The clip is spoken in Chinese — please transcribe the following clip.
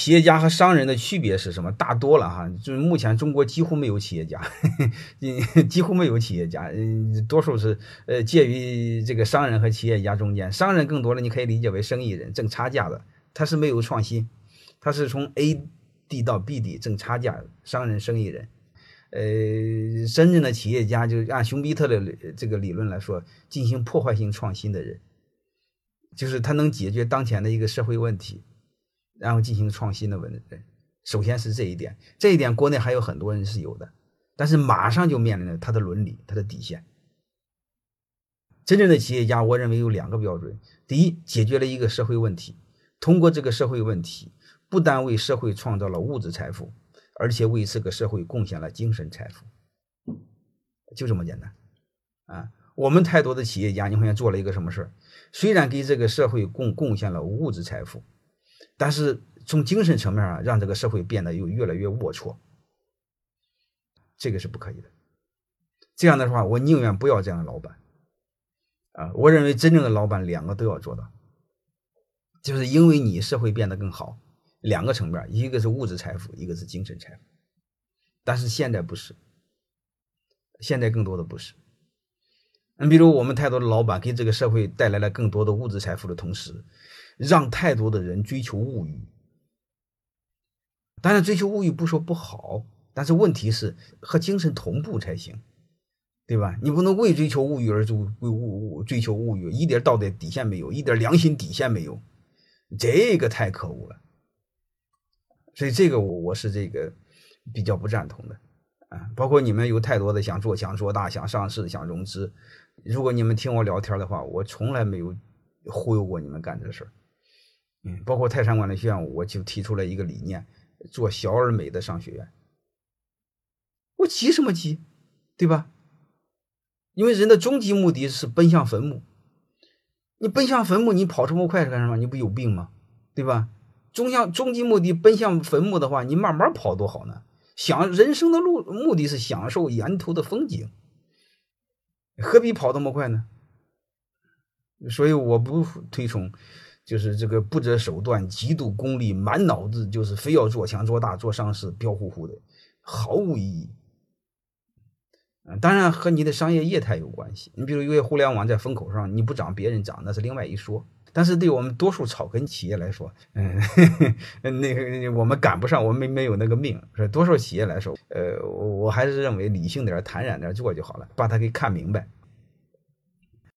企业家和商人的区别是什么？大多了哈，就是目前中国几乎没有企业家，几乎没有企业家，嗯，多数是呃介于这个商人和企业家中间。商人更多了，你可以理解为生意人，挣差价的，他是没有创新，他是从 A 地到 B 地挣差价，商人、生意人。呃，真正的企业家就按熊彼特的这个理论来说，进行破坏性创新的人，就是他能解决当前的一个社会问题，然后进行创新的文人。首先是这一点，这一点国内还有很多人是有的，但是马上就面临着他的伦理、他的底线。真正的企业家，我认为有两个标准：第一，解决了一个社会问题，通过这个社会问题，不但为社会创造了物质财富。而且为这个社会贡献了精神财富，就这么简单啊！我们太多的企业家，你发现做了一个什么事？虽然给这个社会贡贡献了物质财富，但是从精神层面上让这个社会变得又越来越龌龊，这个是不可以的。这样的话，我宁愿不要这样的老板啊！我认为真正的老板两个都要做到，就是因为你社会变得更好。两个层面，一个是物质财富，一个是精神财富。但是现在不是，现在更多的不是。你比如我们太多的老板给这个社会带来了更多的物质财富的同时，让太多的人追求物欲。当然，追求物欲不说不好，但是问题是和精神同步才行，对吧？你不能为追求物欲而就为物物追求物欲，一点道德底线没有，一点良心底线没有，这个太可恶了。所以这个我我是这个比较不赞同的啊，包括你们有太多的想做想做大想上市想融资，如果你们听我聊天的话，我从来没有忽悠过你们干这事儿。嗯，包括泰山管理学院，我就提出了一个理念，做小而美的商学院。我急什么急，对吧？因为人的终极目的是奔向坟墓，你奔向坟墓，你跑这么快是干什么？你不有病吗？对吧？终向终极目的奔向坟墓的话，你慢慢跑多好呢？享人生的路目的是享受沿途的风景，何必跑那么快呢？所以我不推崇，就是这个不择手段、极度功利、满脑子就是非要做强做大、做上市、飘忽忽的，毫无意义。嗯当然和你的商业业态有关系。你比如因为互联网在风口上，你不涨，别人涨，那是另外一说。但是对我们多数草根企业来说，嗯，那个我们赶不上，我们没有那个命。说多数企业来说，呃，我还是认为理性点、坦然点做就好了，把它给看明白。